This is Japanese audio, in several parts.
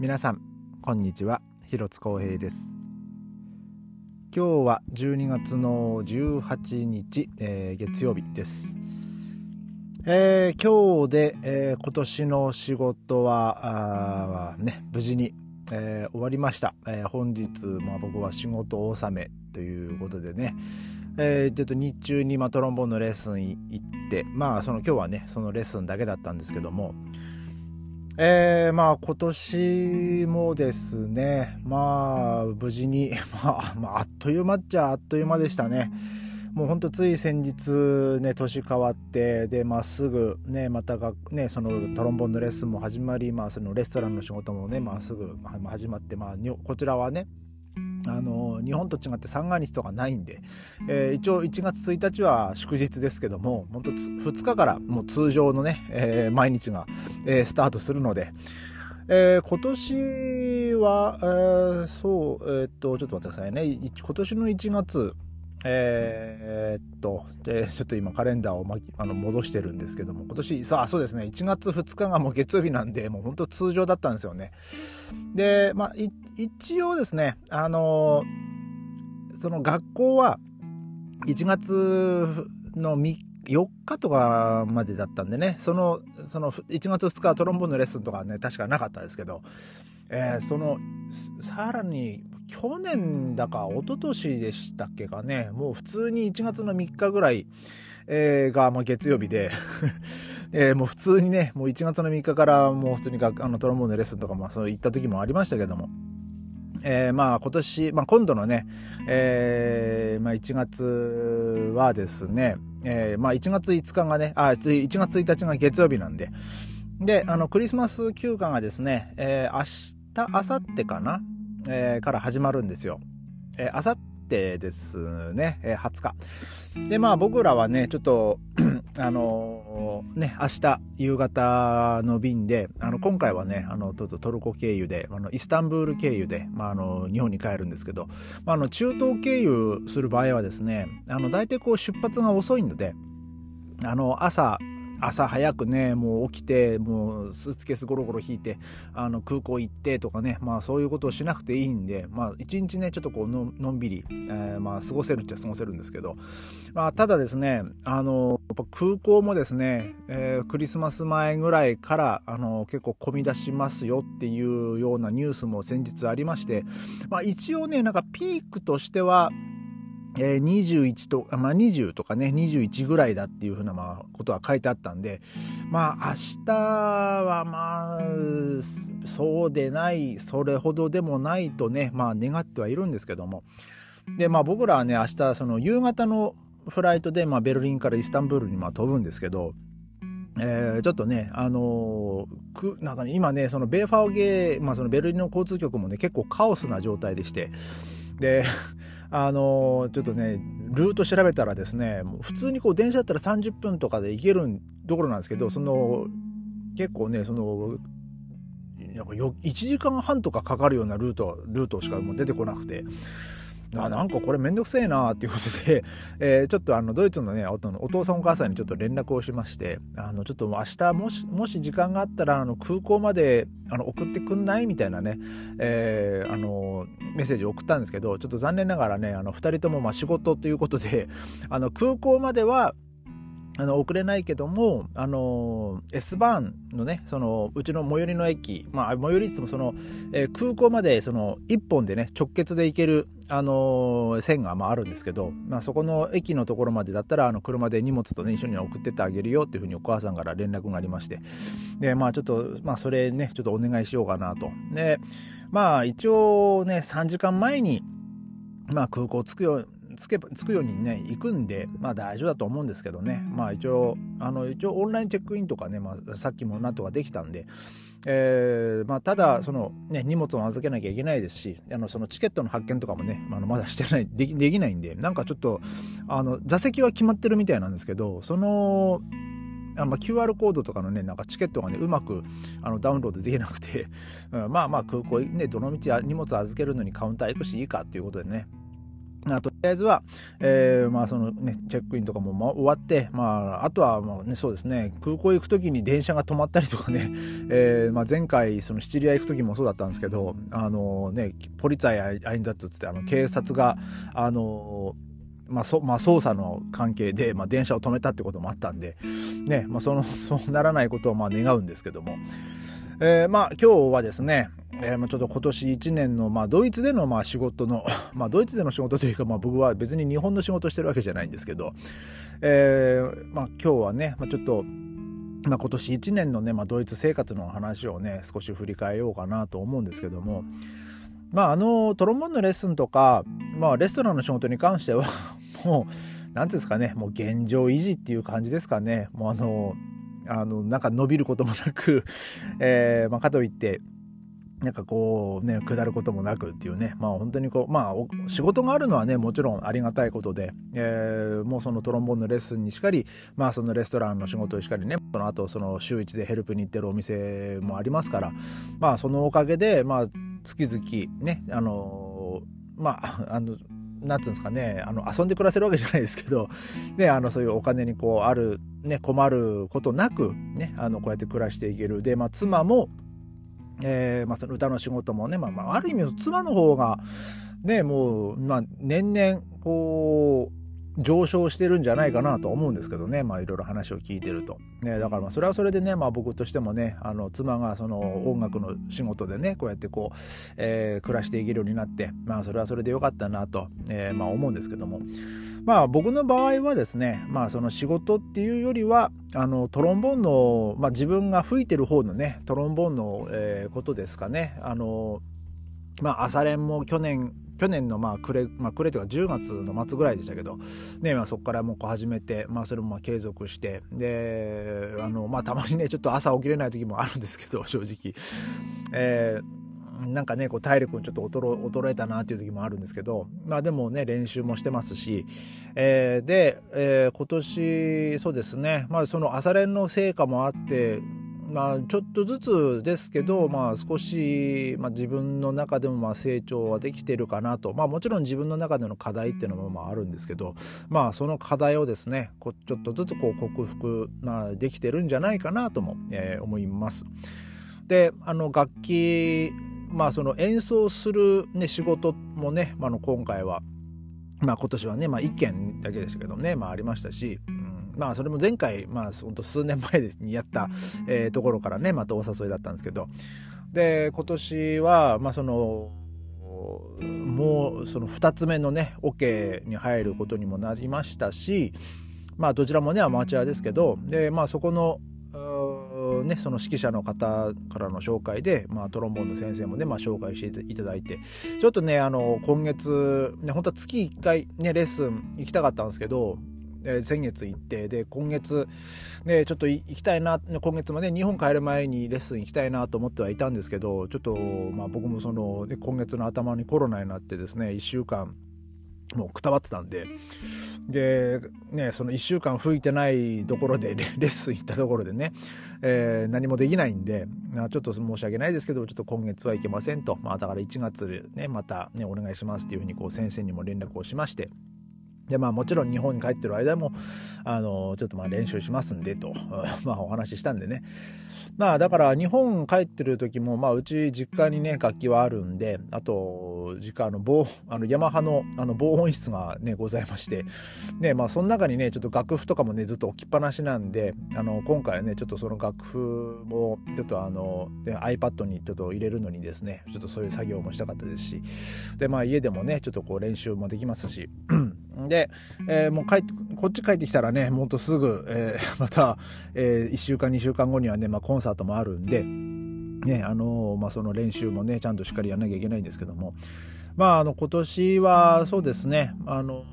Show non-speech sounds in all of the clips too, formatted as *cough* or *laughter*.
皆さんこんにちは。広津光平です。今日は12月の18日、えー、月曜日です。えー、今日で、えー、今年の仕事はね無事に、えー、終わりました、え本日、まあ、僕は仕事納めということでね、えちょっと日中に、ま、トロンボーンのレッスン行ってまあその今日はねそのレッスンだけだったんですけどもえー、まあ今年もですね、まあ無事に、*laughs* まあ、まあ、あっという間っちゃあっという間でしたね。もうほんとつい先日ね、年変わって、で、まあすぐね、またが、ね、そのトロンボンのレッスンも始まり、まあそのレストランの仕事もね、まあすぐ始まって、まあこちらはね、あの日本と違って三が日とかないんで、えー、一応1月1日は祝日ですけども本当2日からもう通常のね、えー、毎日が、えー、スタートするので、えー、今年は、えー、そうえー、っとちょっと待ってくださいね。今年の1月えー、っとでちょっと今カレンダーを、ま、あの戻してるんですけども今年さあそうですね1月2日がもう月曜日なんでもう本当通常だったんですよね。でまあ一応ですねあのその学校は1月の3日4日とかまでだったんでねそのその1月2日はトロンボーンのレッスンとかね確かなかったですけど、えー、そのさらに去年だか一昨年でしたっけかね、もう普通に1月の3日ぐらい、えー、が、まあ、月曜日で。*laughs* えー、もう普通にね、もう1月の3日からもう普通にあのトロンボーンのレッスンとかもそう行った時もありましたけども、えー、まあ今年、まあ今度のね、えー、まあ1月はですね、えー、まあ1月5日がね、あ、1月1日が月曜日なんで、で、あの、クリスマス休暇がですね、えー、明日、明後日かなえー、から始まるんですよ。えー、あさってですね、えー、20日。で、まあ僕らはね、ちょっと *clears throat* あのー、ね、明日夕方の便で、あの、今回はね、あの、ちょっとトルコ経由で、あの、イスタンブール経由で、まあ、あの、日本に帰るんですけど、まあ、あの、中東経由する場合はですね、あの、大体こう出発が遅いので、あの、朝、朝早くねもう起きてもうスーツケースゴロゴロ引いてあの空港行ってとかねまあそういうことをしなくていいんでまあ一日ねちょっとこうのんびり、えー、まあ過ごせるっちゃ過ごせるんですけど、まあ、ただですねあのやっぱ空港もですね、えー、クリスマス前ぐらいからあの結構混み出しますよっていうようなニュースも先日ありまして、まあ、一応ねなんかピークとしてはえー、21と、まあ、20とかね、21ぐらいだっていうふうな、まあ、ことは書いてあったんで、まあ、明日は、まあ、そうでない、それほどでもないとね、まあ、願ってはいるんですけども。で、まあ、僕らはね、明日、その、夕方のフライトで、まあ、ベルリンからイスタンブールに、まあ、飛ぶんですけど、えー、ちょっとね、あのー、くなんかね、今ね、そのベーファーゲー、まあ、そのベルリンの交通局もね、結構カオスな状態でして、で、*laughs* あのちょっとねルート調べたらですね普通にこう電車だったら30分とかで行けるところなんですけどその結構ねそのなんかよ1時間半とかかかるようなルートルートしかもう出てこなくて。あなんかこれめんどくせえなっていうことで、*laughs* えー、ちょっとあのドイツのねお父さんお母さんにちょっと連絡をしましてあのちょっと明日もしもし時間があったらあの空港まであの送ってくんないみたいなね、えー、あのメッセージを送ったんですけどちょっと残念ながらねあの2人ともま仕事ということであの空港まではあの遅れないけども、あの S バーンのねそのうちの最寄りの駅、まあ、最寄りってもその、えー、空港までその1本でね直結で行ける、あの線がまああるんですけど、まあ、そこの駅のところまでだったらあの車で荷物とね一緒に送ってってあげるよっていうふうにお母さんから連絡がありまして。でまあちょっと、まあ、それねちょっとお願いしようかなと。でまあ一応ね3時間前にまあ空港着くよつけつくようにね行くんでまあ大丈夫だと思うんですけどね。まあ一応あの一応オンラインチェックインとかね、まあ、さっきもなんとかできたんで、えーまあ、ただその、ね、荷物を預けなきゃいけないですしあのそのチケットの発券とかもね、あのまだしてないできできないんでなんかちょっとあの座席は決まってるみたいなんですけどそのあまあ、QR コードとかのね、なんかチケットがね、うまくあのダウンロードできなくて、うん、まあまあ空港ね、どのみち荷物預けるのにカウンター行くしいいかっていうことでね、あとりあえずは、えー、まあそのね、チェックインとかも、ま、終わって、まあ、あとはもうね、そうですね、空港行く時に電車が止まったりとかね、えー、まあ前回、そのシチリア行く時もそうだったんですけど、あのね、ポリツァイアインザッツって、あの、警察が、あのまあそまあ、捜査の関係で、まあ、電車を止めたってこともあったんで、ねまあ、そのそうならないことをまあ願うんですけども、えー、まあ今日はですね、えー、ちょっと今年1年の、まあ、ドイツでのまあ仕事の、*laughs* まあ、ドイツでの仕事というか、まあ、僕は別に日本の仕事してるわけじゃないんですけど、えーまあ、今日はね、まあ、ちょっと、まあ、今年1年のね、まあ、ドイツ生活の話をね少し振り返ろうかなと思うんですけども、まあ、あのトロンボンのレッスンとか、まあ、レストランの仕事に関しては *laughs* もう何ていうんですかねもう現状維持っていう感じですかね。もうあのあのなんか伸びることもなく、*laughs* えーまあ、かといってなんかこうね、下ることもなくっていうね、まあ本当にこう、まあ仕事があるのはね、もちろんありがたいことで、えー、もうそのトロンボーンのレッスンにしかり、まあそのレストランの仕事にしかりね、その後その週1でヘルプに行ってるお店もありますから、まあそのおかげで、まあ月々ね、あの、まあ、あの、なんていうんですかね、あの、遊んで暮らせるわけじゃないですけど、*laughs* ね、あの、そういうお金にこう、ある、ね、困ることなく、ね、あの、こうやって暮らしていける。で、まあ、妻も、えー、まあ、その歌の仕事もね、まあ、まあ、ある意味、妻の方が、ね、もう、まあ、年々、こう、上昇してるんじゃないかなと思うんですけどね、まあいろいろ話を聞いてると。ね、だからまあそれはそれでね、まあ僕としてもね、あの妻がその音楽の仕事でね、こうやってこう、えー、暮らしていけるようになって、まあそれはそれでよかったなと、えー、まあ思うんですけども。まあ僕の場合はですね、まあその仕事っていうよりは、あのトロンボーンの、まあ自分が吹いてる方のね、トロンボーンの、えー、ことですかね。あの、まあ朝練も去年、去年のまあ暮れ、まあ、暮れというか10月の末ぐらいでしたけど、ねまあ、そこからもうこう始めて、まあ、それもまあ継続してであの、まあ、たまにねちょっと朝起きれない時もあるんですけど *laughs* 正直。えーなんかね、こう体力ちょっと衰えたなっていう時もあるんですけど、まあでもね、練習もしてますし、えー、で、えー、今年、そうですね、まあその朝練の成果もあって、まあちょっとずつですけど、まあ少し、まあ、自分の中でもまあ成長はできてるかなと。まあもちろん自分の中での課題っていうのもまああるんですけど、まあその課題をですね、こちょっとずつこう克服、まあ、できてるんじゃないかなとも、えー、思います。で、あの楽器まあその演奏する、ね、仕事もね、まあ、の今回は、まあ、今年はね、まあ、1件だけでしたけどね、まあ、ありましたし、うん、まあそれも前回、まあ、ほんと数年前にやった、えー、ところからねまたお誘いだったんですけど。で今年は、まあ、そのもうその2つ目のねオ、ケに入ることにもなりましたしまあどちらもねアマチュアですけどでまあそこのね、その指揮者の方からの紹介で、まあ、トロンボーンの先生もね、まあ、紹介していただいて、ちょっとね、あの、今月、ね、本当は月1回ね、レッスン行きたかったんですけど、えー、先月行って、で、今月、ね、ちょっと行きたいな、今月もね、日本帰る前にレッスン行きたいなと思ってはいたんですけど、ちょっと、まあ僕もその、今月の頭にコロナになってですね、1週間、もうくたばってたんで、で、ね、その1週間吹いてないところで *laughs* レッスン行ったところでね、えー、何もできないんで、ちょっと申し訳ないですけど、ちょっと今月はいけませんと。まあだから1月ね、またね、お願いしますっていうふうにこう先生にも連絡をしまして、で、まあもちろん日本に帰ってる間も、あの、ちょっとまあ練習しますんでと、*laughs* まあお話ししたんでね。まあだから日本帰ってる時も、まあうち実家にね、楽器はあるんで、あと、実家の棒、あのヤマハのあの防音室がね、ございまして、ね、まあその中にね、ちょっと楽譜とかもね、ずっと置きっぱなしなんで、あの、今回はね、ちょっとその楽譜も、ちょっとあの、iPad にちょっと入れるのにですね、ちょっとそういう作業もしたかったですし、で、まあ家でもね、ちょっとこう練習もできますし、で、えー、もう帰って、こっち帰ってきたらね、もっとすぐ、えー、*laughs* また、えー、1週間、2週間後にはね、まあ、コンサートもあるんで、ね、あのまあ、その練習もね、ちゃんとしっかりやらなきゃいけないんですけども、まあ、あの、今年は、そうですね、あの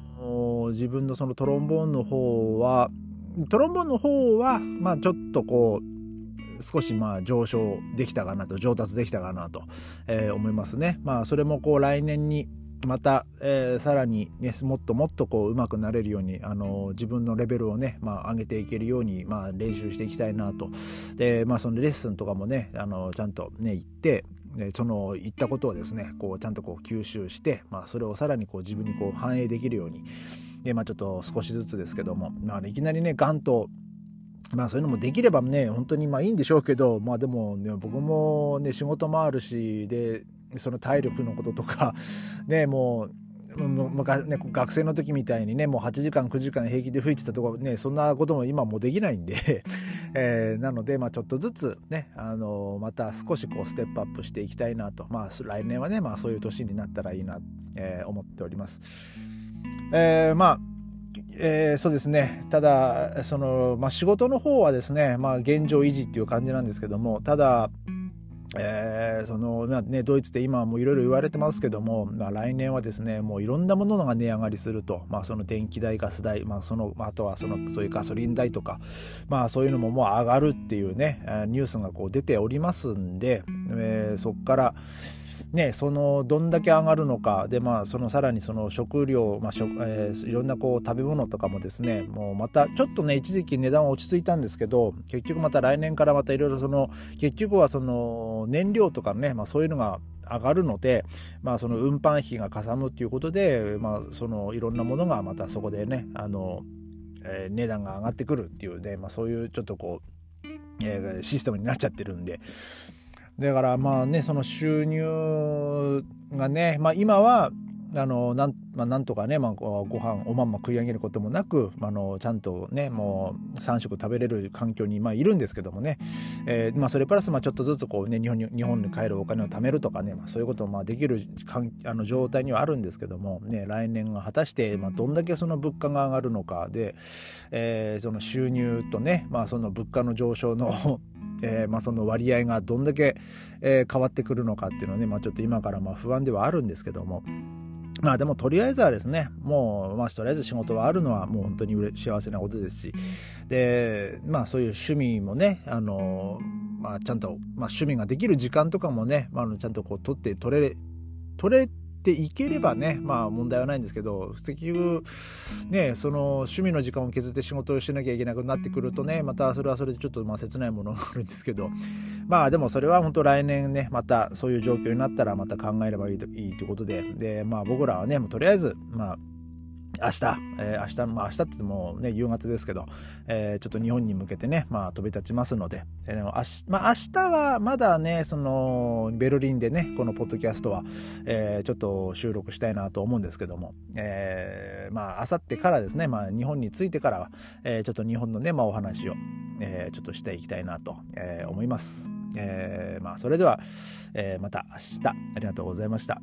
自分のそのトロンボーンの方は、トロンボーンの方は、まあ、ちょっとこう、少しまあ上昇できたかなと、上達できたかなと、えー、思いますね。まあ、それもこう来年に、また、えー、さらに、ね、もっともっとこう上手くなれるように、あの自分のレベルをね、まあ、上げていけるように、まあ、練習していきたいなと。で、まあ、そのレッスンとかもねあのちゃんとね行ってその言ったことをですねこうちゃんとこう吸収して、まあ、それをさらにこう自分にこう反映できるように。で、まあ、ちょっと少しずつですけども、まあ、いきなりねガンとまあそういうのもできればね本当にまあいいんでしょうけどまあでもね僕もね仕事もあるしでその体力のこととか *laughs* ねもう、学生の時みたいにねもう8時間9時間平気で吹いてたとこねそんなことも今もうできないんで *laughs* えー、なので、まあ、ちょっとずつね、あのー、また少しこうステップアップしていきたいなと、まあ、来年はね、まあ、そういう年になったらいいな、えー、思っております。えー、まあえー、そうですねただその、まあ、仕事の方はですね、まあ、現状維持っていう感じなんですけどもただえー、そのね、ドイツで今もいろいろ言われてますけども、まあ、来年はですねもういろんなものが値上がりすると、まあ、その電気代ガス代、まあ、そのあとはそのそういうガソリン代とか、まあ、そういうのももう上がるっていうねニュースがこう出ておりますんで、えー、そこから、ね、そのどんだけ上がるのか。で、まあ、そのさらにその食料、まあ食えー、いろんなこう食べ物とかもですねもうまたちょっとね一時期値段は落ち着いたんですけど結局また来年からまたいろいろその結局はその燃料とかね、まあ、そういうのが上がるので、まあ、その運搬費がかさむっていうことで、まあ、そのいろんなものがまたそこでねあの、えー、値段が上がってくるっていうね、まあ、そういうちょっとこう、えー、システムになっちゃってるんで、だからまあねその収入がね、まあ、今はあのなん,、まあ、なんとかね、まあ、ご飯おまんま食い上げることもなく、あのちゃんとねもう3食食べれる環境に、まあ、いるんですけどもね、えーまあ、それプラス、まあ、ちょっとずつこう、ね、日本に日本に帰るお金を貯めるとかね、まあ、そういうこともまあできるかんあの状態にはあるんですけども、ね、来年が果たして、まあ、どんだけその物価が上がるのかで、えー、その収入とね、まあ、その物価の上昇のえー、まあ、その割合がどんだけ、えー、変わってくるのかっていうのはね、まあ、ちょっと今からま不安ではあるんですけども。まあでもとりあえずはですね、もう、まあとりあえず仕事はあるのはもう本当に幸せなことですし、で、まあそういう趣味もね、あの、まあちゃんと、まあ趣味ができる時間とかもね、まあのちゃんとこう取って取れ、取れていければね、まあ問題はないんですけど、結局、ね、その趣味の時間を削って仕事をしなきゃいけなくなってくるとね、またそれはそれでちょっとまあ切ないものがあるんですけど、まあでもそれは本当来年ね、またそういう状況になったらまた考えればいいといいということで、で、まあ僕らはね、もうとりあえず、まあ明日、えー、明日、まあ明日ってもね、夕方ですけど、えー、ちょっと日本に向けてね、まあ飛び立ちますので、えー、明日、まあ明日はまだね、その、ベルリンでね、このポッドキャストは、えー、ちょっと収録したいなと思うんですけども、えー、まあ明後日からですね、まあ日本に着いてからは、えー、ちょっと日本のね、まあお話を、えー、ちょっとしていきたいなと、えー、思います。えー、まあそれでは、えー、また明日ありがとうございました。